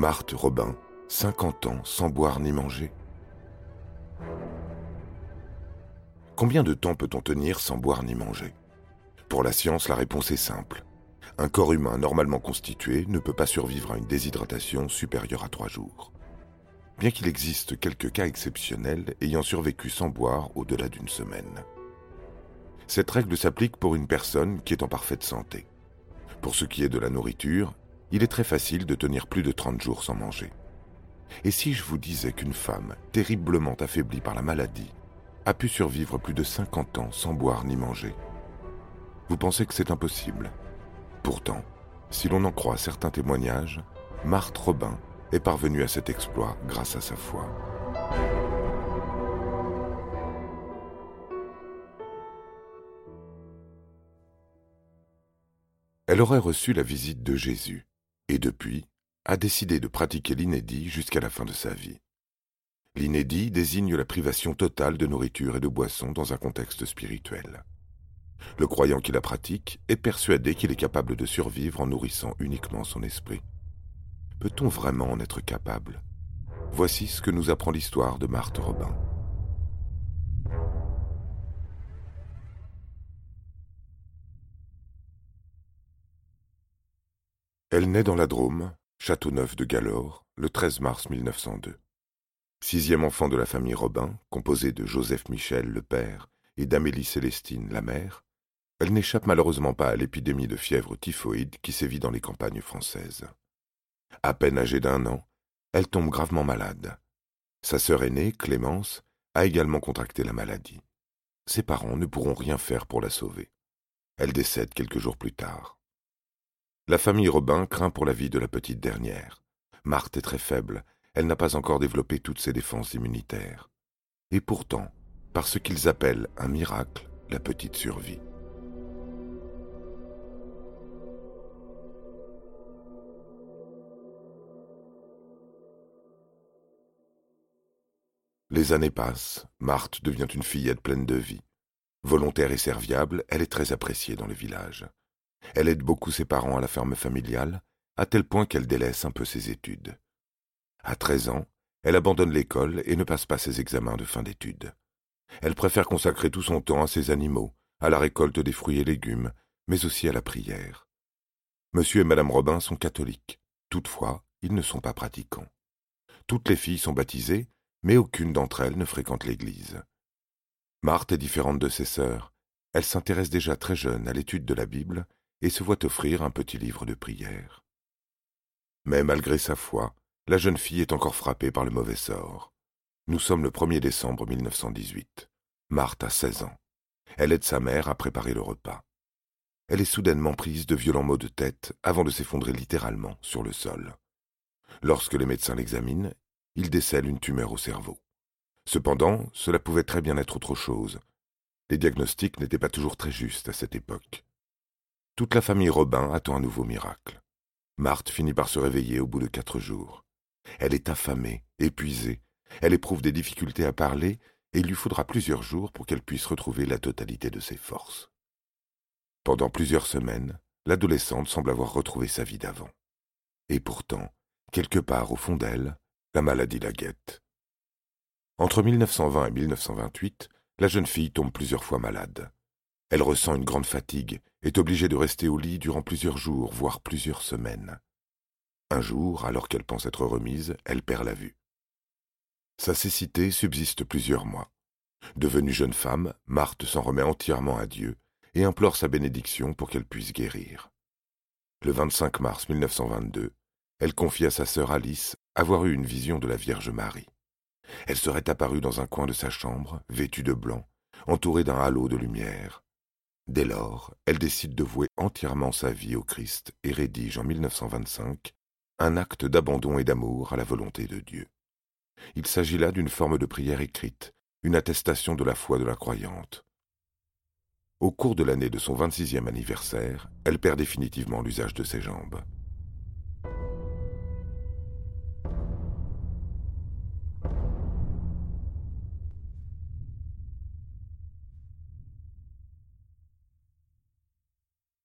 Marthe Robin, 50 ans sans boire ni manger. Combien de temps peut-on tenir sans boire ni manger? Pour la science, la réponse est simple. Un corps humain normalement constitué ne peut pas survivre à une déshydratation supérieure à trois jours. Bien qu'il existe quelques cas exceptionnels ayant survécu sans boire au-delà d'une semaine. Cette règle s'applique pour une personne qui est en parfaite santé. Pour ce qui est de la nourriture, il est très facile de tenir plus de 30 jours sans manger. Et si je vous disais qu'une femme, terriblement affaiblie par la maladie, a pu survivre plus de 50 ans sans boire ni manger Vous pensez que c'est impossible Pourtant, si l'on en croit certains témoignages, Marthe Robin est parvenue à cet exploit grâce à sa foi. Elle aurait reçu la visite de Jésus et depuis a décidé de pratiquer l'inédit jusqu'à la fin de sa vie. L'inédit désigne la privation totale de nourriture et de boisson dans un contexte spirituel. Le croyant qui la pratique est persuadé qu'il est capable de survivre en nourrissant uniquement son esprit. Peut-on vraiment en être capable? Voici ce que nous apprend l'histoire de Marthe Robin. Elle naît dans la Drôme, Châteauneuf de Galore, le 13 mars 1902. Sixième enfant de la famille Robin, composée de Joseph Michel, le père, et d'Amélie Célestine, la mère, elle n'échappe malheureusement pas à l'épidémie de fièvre typhoïde qui sévit dans les campagnes françaises. À peine âgée d'un an, elle tombe gravement malade. Sa sœur aînée, Clémence, a également contracté la maladie. Ses parents ne pourront rien faire pour la sauver. Elle décède quelques jours plus tard. La famille Robin craint pour la vie de la petite dernière. Marthe est très faible, elle n'a pas encore développé toutes ses défenses immunitaires. Et pourtant, par ce qu'ils appellent un miracle, la petite survit. Les années passent, Marthe devient une fillette pleine de vie. Volontaire et serviable, elle est très appréciée dans le village. Elle aide beaucoup ses parents à la ferme familiale, à tel point qu'elle délaisse un peu ses études. À treize ans, elle abandonne l'école et ne passe pas ses examens de fin d'études. Elle préfère consacrer tout son temps à ses animaux, à la récolte des fruits et légumes, mais aussi à la prière. Monsieur et Madame Robin sont catholiques. Toutefois, ils ne sont pas pratiquants. Toutes les filles sont baptisées, mais aucune d'entre elles ne fréquente l'Église. Marthe est différente de ses sœurs. Elle s'intéresse déjà très jeune à l'étude de la Bible et se voit offrir un petit livre de prière. Mais malgré sa foi, la jeune fille est encore frappée par le mauvais sort. Nous sommes le 1er décembre 1918. Marthe a 16 ans. Elle aide sa mère à préparer le repas. Elle est soudainement prise de violents maux de tête avant de s'effondrer littéralement sur le sol. Lorsque les médecins l'examinent, ils décèlent une tumeur au cerveau. Cependant, cela pouvait très bien être autre chose. Les diagnostics n'étaient pas toujours très justes à cette époque. Toute la famille Robin attend un nouveau miracle. Marthe finit par se réveiller au bout de quatre jours. Elle est affamée, épuisée, elle éprouve des difficultés à parler, et il lui faudra plusieurs jours pour qu'elle puisse retrouver la totalité de ses forces. Pendant plusieurs semaines, l'adolescente semble avoir retrouvé sa vie d'avant. Et pourtant, quelque part au fond d'elle, la maladie la guette. Entre 1920 et 1928, la jeune fille tombe plusieurs fois malade. Elle ressent une grande fatigue, est obligée de rester au lit durant plusieurs jours, voire plusieurs semaines. Un jour, alors qu'elle pense être remise, elle perd la vue. Sa cécité subsiste plusieurs mois. Devenue jeune femme, Marthe s'en remet entièrement à Dieu et implore sa bénédiction pour qu'elle puisse guérir. Le 25 mars 1922, elle confie à sa sœur Alice avoir eu une vision de la Vierge Marie. Elle serait apparue dans un coin de sa chambre, vêtue de blanc, entourée d'un halo de lumière. Dès lors, elle décide de vouer entièrement sa vie au Christ et rédige en 1925 un acte d'abandon et d'amour à la volonté de Dieu. Il s'agit là d'une forme de prière écrite, une attestation de la foi de la croyante. Au cours de l'année de son 26e anniversaire, elle perd définitivement l'usage de ses jambes.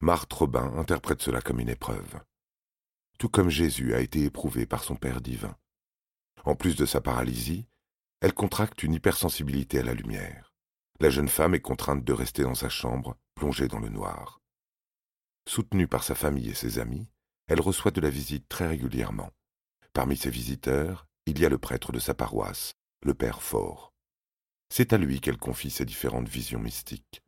Marthe Robin interprète cela comme une épreuve. Tout comme Jésus a été éprouvé par son Père divin. En plus de sa paralysie, elle contracte une hypersensibilité à la lumière. La jeune femme est contrainte de rester dans sa chambre, plongée dans le noir. Soutenue par sa famille et ses amis, elle reçoit de la visite très régulièrement. Parmi ses visiteurs, il y a le prêtre de sa paroisse, le Père Fort. C'est à lui qu'elle confie ses différentes visions mystiques.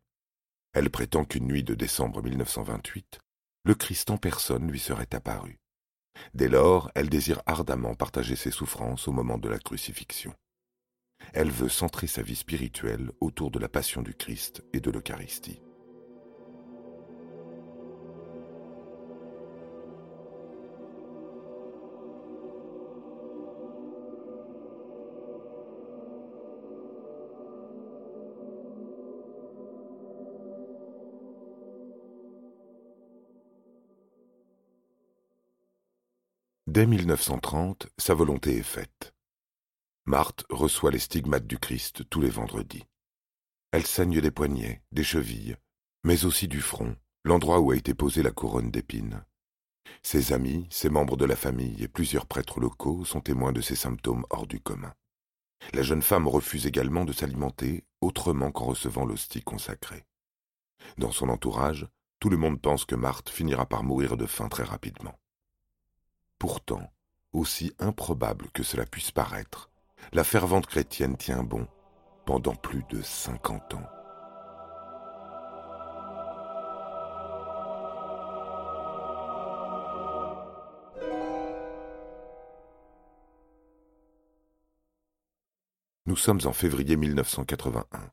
Elle prétend qu'une nuit de décembre 1928, le Christ en personne lui serait apparu. Dès lors, elle désire ardemment partager ses souffrances au moment de la crucifixion. Elle veut centrer sa vie spirituelle autour de la passion du Christ et de l'Eucharistie. Dès 1930, sa volonté est faite. Marthe reçoit les stigmates du Christ tous les vendredis. Elle saigne des poignets, des chevilles, mais aussi du front, l'endroit où a été posée la couronne d'épines. Ses amis, ses membres de la famille et plusieurs prêtres locaux sont témoins de ces symptômes hors du commun. La jeune femme refuse également de s'alimenter autrement qu'en recevant l'hostie consacrée. Dans son entourage, tout le monde pense que Marthe finira par mourir de faim très rapidement. Pourtant, aussi improbable que cela puisse paraître, la fervente chrétienne tient bon pendant plus de cinquante ans. Nous sommes en février 1981.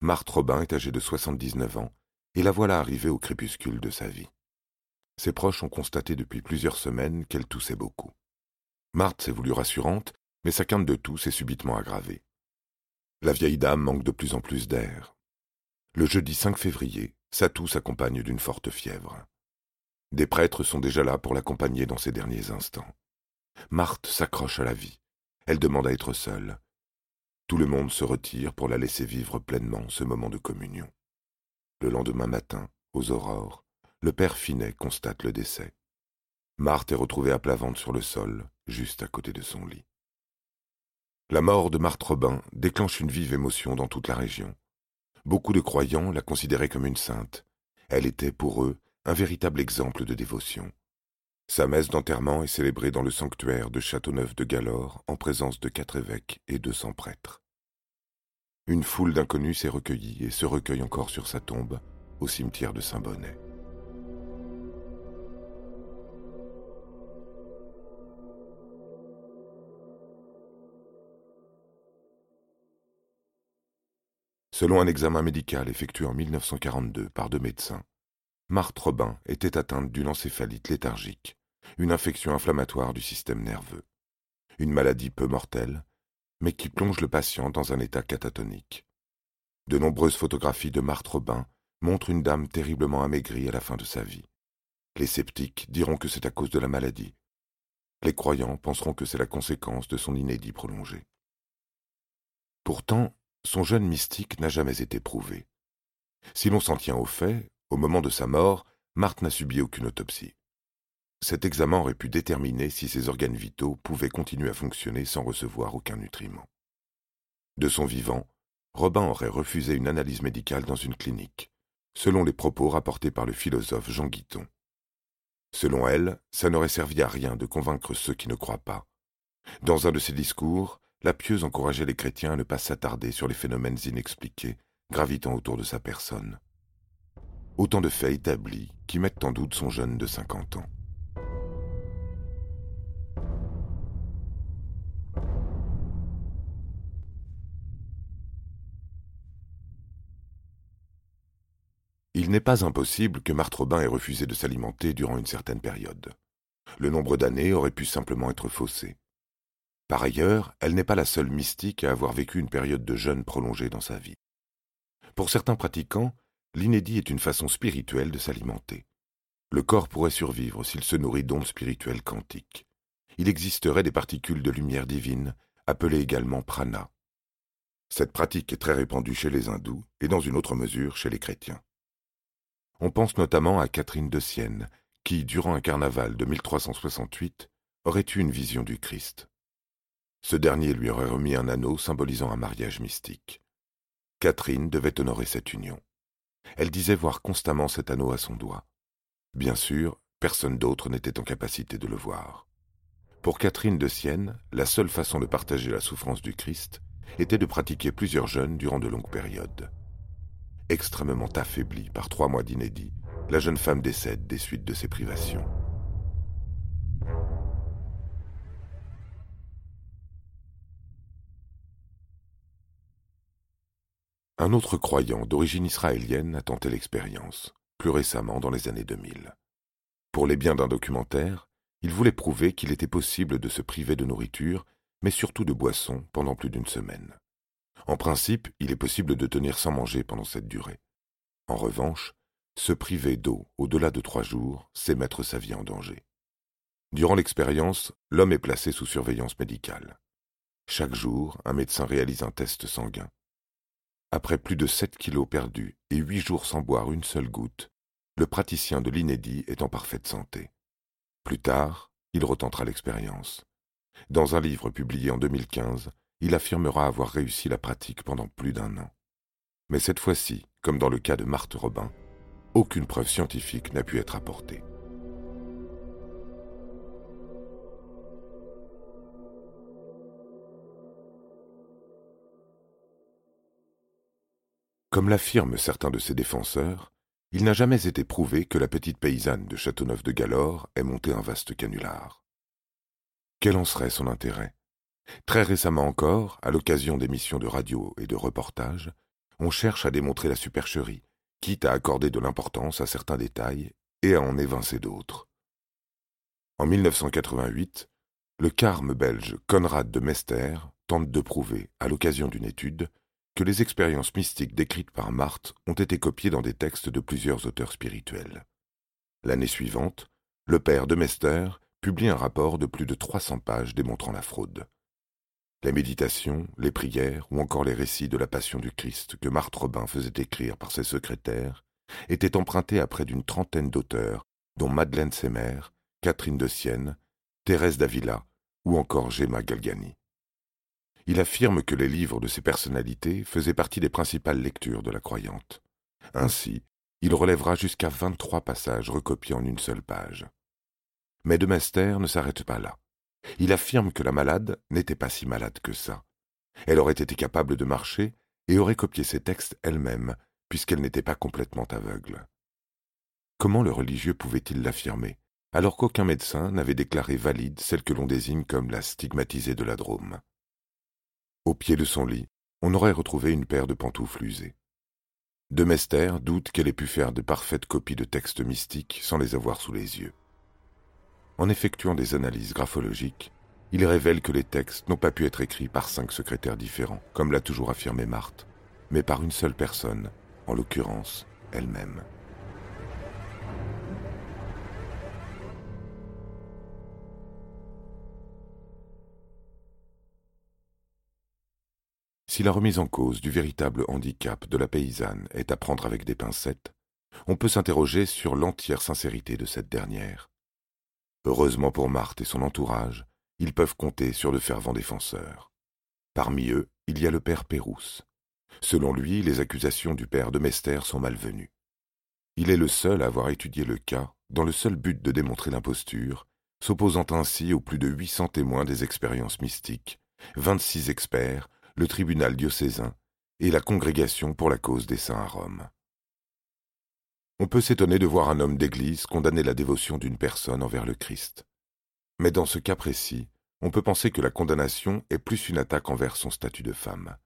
Marthe Robin est âgée de 79 ans et la voilà arrivée au crépuscule de sa vie. Ses proches ont constaté depuis plusieurs semaines qu'elle toussait beaucoup. Marthe s'est voulue rassurante, mais sa quinte de toux s'est subitement aggravée. La vieille dame manque de plus en plus d'air. Le jeudi 5 février, sa toux s'accompagne d'une forte fièvre. Des prêtres sont déjà là pour l'accompagner dans ses derniers instants. Marthe s'accroche à la vie. Elle demande à être seule. Tout le monde se retire pour la laisser vivre pleinement ce moment de communion. Le lendemain matin, aux aurores, le père Finet constate le décès. Marthe est retrouvée à plat ventre sur le sol, juste à côté de son lit. La mort de Marthe Robin déclenche une vive émotion dans toute la région. Beaucoup de croyants la considéraient comme une sainte. Elle était, pour eux, un véritable exemple de dévotion. Sa messe d'enterrement est célébrée dans le sanctuaire de Châteauneuf de Galore en présence de quatre évêques et deux cents prêtres. Une foule d'inconnus s'est recueillie et se recueille encore sur sa tombe, au cimetière de Saint-Bonnet. Selon un examen médical effectué en 1942 par deux médecins, Marthe Robin était atteinte d'une encéphalite léthargique, une infection inflammatoire du système nerveux, une maladie peu mortelle, mais qui plonge le patient dans un état catatonique. De nombreuses photographies de Marthe Robin montrent une dame terriblement amaigrie à la fin de sa vie. Les sceptiques diront que c'est à cause de la maladie. Les croyants penseront que c'est la conséquence de son inédit prolongé. Pourtant, son jeune mystique n'a jamais été prouvé. Si l'on s'en tient au fait, au moment de sa mort, Marthe n'a subi aucune autopsie. Cet examen aurait pu déterminer si ses organes vitaux pouvaient continuer à fonctionner sans recevoir aucun nutriment. De son vivant, Robin aurait refusé une analyse médicale dans une clinique, selon les propos rapportés par le philosophe Jean Guiton. Selon elle, ça n'aurait servi à rien de convaincre ceux qui ne croient pas. Dans un de ses discours, la pieuse encourageait les chrétiens à ne pas s'attarder sur les phénomènes inexpliqués gravitant autour de sa personne. Autant de faits établis qui mettent en doute son jeune de 50 ans. Il n'est pas impossible que Marthe ait refusé de s'alimenter durant une certaine période. Le nombre d'années aurait pu simplement être faussé. Par ailleurs, elle n'est pas la seule mystique à avoir vécu une période de jeûne prolongée dans sa vie. Pour certains pratiquants, l'inédit est une façon spirituelle de s'alimenter. Le corps pourrait survivre s'il se nourrit d'ondes spirituelles quantiques. Il existerait des particules de lumière divine, appelées également prana. Cette pratique est très répandue chez les hindous et dans une autre mesure chez les chrétiens. On pense notamment à Catherine de Sienne, qui, durant un carnaval de 1368, aurait eu une vision du Christ. Ce dernier lui aurait remis un anneau symbolisant un mariage mystique. Catherine devait honorer cette union. Elle disait voir constamment cet anneau à son doigt. Bien sûr, personne d'autre n'était en capacité de le voir. Pour Catherine de Sienne, la seule façon de partager la souffrance du Christ était de pratiquer plusieurs jeûnes durant de longues périodes. Extrêmement affaiblie par trois mois d'inédit, la jeune femme décède des suites de ses privations. Un autre croyant d'origine israélienne a tenté l'expérience, plus récemment dans les années 2000. Pour les biens d'un documentaire, il voulait prouver qu'il était possible de se priver de nourriture, mais surtout de boissons, pendant plus d'une semaine. En principe, il est possible de tenir sans manger pendant cette durée. En revanche, se priver d'eau au-delà de trois jours, c'est mettre sa vie en danger. Durant l'expérience, l'homme est placé sous surveillance médicale. Chaque jour, un médecin réalise un test sanguin. Après plus de sept kilos perdus et huit jours sans boire une seule goutte, le praticien de l'inédit est en parfaite santé. Plus tard, il retentera l'expérience. Dans un livre publié en 2015, il affirmera avoir réussi la pratique pendant plus d'un an. Mais cette fois-ci, comme dans le cas de Marthe Robin, aucune preuve scientifique n'a pu être apportée. Comme l'affirment certains de ses défenseurs, il n'a jamais été prouvé que la petite paysanne de Châteauneuf de Galore ait monté un vaste canular. Quel en serait son intérêt? Très récemment encore, à l'occasion d'émissions de radio et de reportages, on cherche à démontrer la supercherie, quitte à accorder de l'importance à certains détails et à en évincer d'autres. En 1988, le carme belge Conrad de Mester tente de prouver, à l'occasion d'une étude, que les expériences mystiques décrites par Marthe ont été copiées dans des textes de plusieurs auteurs spirituels. L'année suivante, le père de Mester publie un rapport de plus de 300 pages démontrant la fraude. Les méditations, les prières ou encore les récits de la Passion du Christ que Marthe Robin faisait écrire par ses secrétaires étaient empruntés à près d'une trentaine d'auteurs, dont Madeleine Semer, Catherine de Sienne, Thérèse d'Avila ou encore Gemma Galgani. Il affirme que les livres de ces personnalités faisaient partie des principales lectures de la croyante. Ainsi, il relèvera jusqu'à vingt-trois passages recopiés en une seule page. Mais de Mester ne s'arrête pas là. Il affirme que la malade n'était pas si malade que ça. Elle aurait été capable de marcher et aurait copié ses textes elle-même, puisqu'elle n'était pas complètement aveugle. Comment le religieux pouvait-il l'affirmer, alors qu'aucun médecin n'avait déclaré valide celle que l'on désigne comme la stigmatisée de la Drôme? Au pied de son lit, on aurait retrouvé une paire de pantoufles usées. De Mester doute qu'elle ait pu faire de parfaites copies de textes mystiques sans les avoir sous les yeux. En effectuant des analyses graphologiques, il révèle que les textes n'ont pas pu être écrits par cinq secrétaires différents, comme l'a toujours affirmé Marthe, mais par une seule personne, en l'occurrence elle-même. Si la remise en cause du véritable handicap de la paysanne est à prendre avec des pincettes, on peut s'interroger sur l'entière sincérité de cette dernière. Heureusement pour Marthe et son entourage, ils peuvent compter sur de fervents défenseurs. Parmi eux, il y a le père Pérousse. Selon lui, les accusations du père de Mester sont malvenues. Il est le seul à avoir étudié le cas dans le seul but de démontrer l'imposture, s'opposant ainsi aux plus de huit cents témoins des expériences mystiques, vingt-six experts, le tribunal diocésain et la congrégation pour la cause des saints à Rome. On peut s'étonner de voir un homme d'Église condamner la dévotion d'une personne envers le Christ. Mais dans ce cas précis, on peut penser que la condamnation est plus une attaque envers son statut de femme.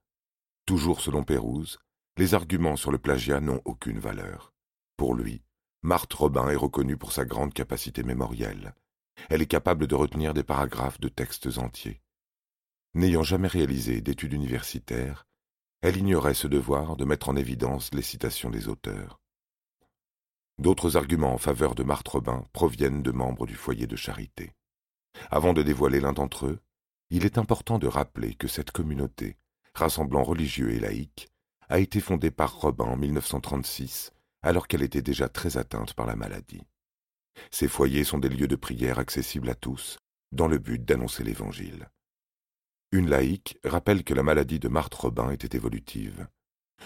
Toujours selon Pérouse, les arguments sur le plagiat n'ont aucune valeur. Pour lui, Marthe Robin est reconnue pour sa grande capacité mémorielle. Elle est capable de retenir des paragraphes de textes entiers. N'ayant jamais réalisé d'études universitaires, elle ignorait ce devoir de mettre en évidence les citations des auteurs. D'autres arguments en faveur de Marthe Robin proviennent de membres du foyer de charité. Avant de dévoiler l'un d'entre eux, il est important de rappeler que cette communauté, rassemblant religieux et laïcs, a été fondée par Robin en 1936, alors qu'elle était déjà très atteinte par la maladie. Ces foyers sont des lieux de prière accessibles à tous, dans le but d'annoncer l'Évangile. Une laïque rappelle que la maladie de Marthe Robin était évolutive.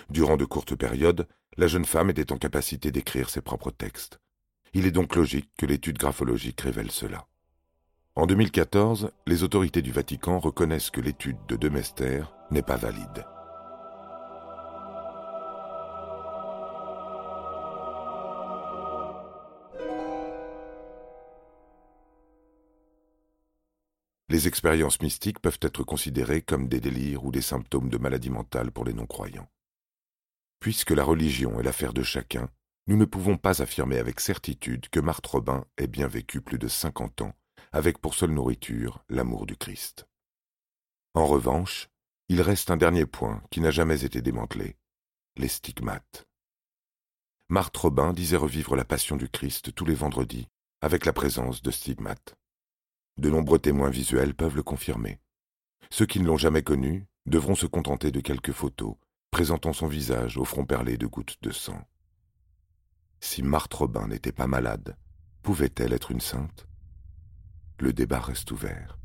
Durant de courtes périodes, la jeune femme était en capacité d'écrire ses propres textes. Il est donc logique que l'étude graphologique révèle cela. En 2014, les autorités du Vatican reconnaissent que l'étude de Demester n'est pas valide. Les expériences mystiques peuvent être considérées comme des délires ou des symptômes de maladie mentale pour les non-croyants. Puisque la religion est l'affaire de chacun, nous ne pouvons pas affirmer avec certitude que Marthe Robin ait bien vécu plus de cinquante ans, avec pour seule nourriture l'amour du Christ. En revanche, il reste un dernier point qui n'a jamais été démantelé, les stigmates. Marthe Robin disait revivre la passion du Christ tous les vendredis, avec la présence de stigmates. De nombreux témoins visuels peuvent le confirmer. Ceux qui ne l'ont jamais connu devront se contenter de quelques photos présentant son visage au front perlé de gouttes de sang. Si Marthe Robin n'était pas malade, pouvait-elle être une sainte? Le débat reste ouvert.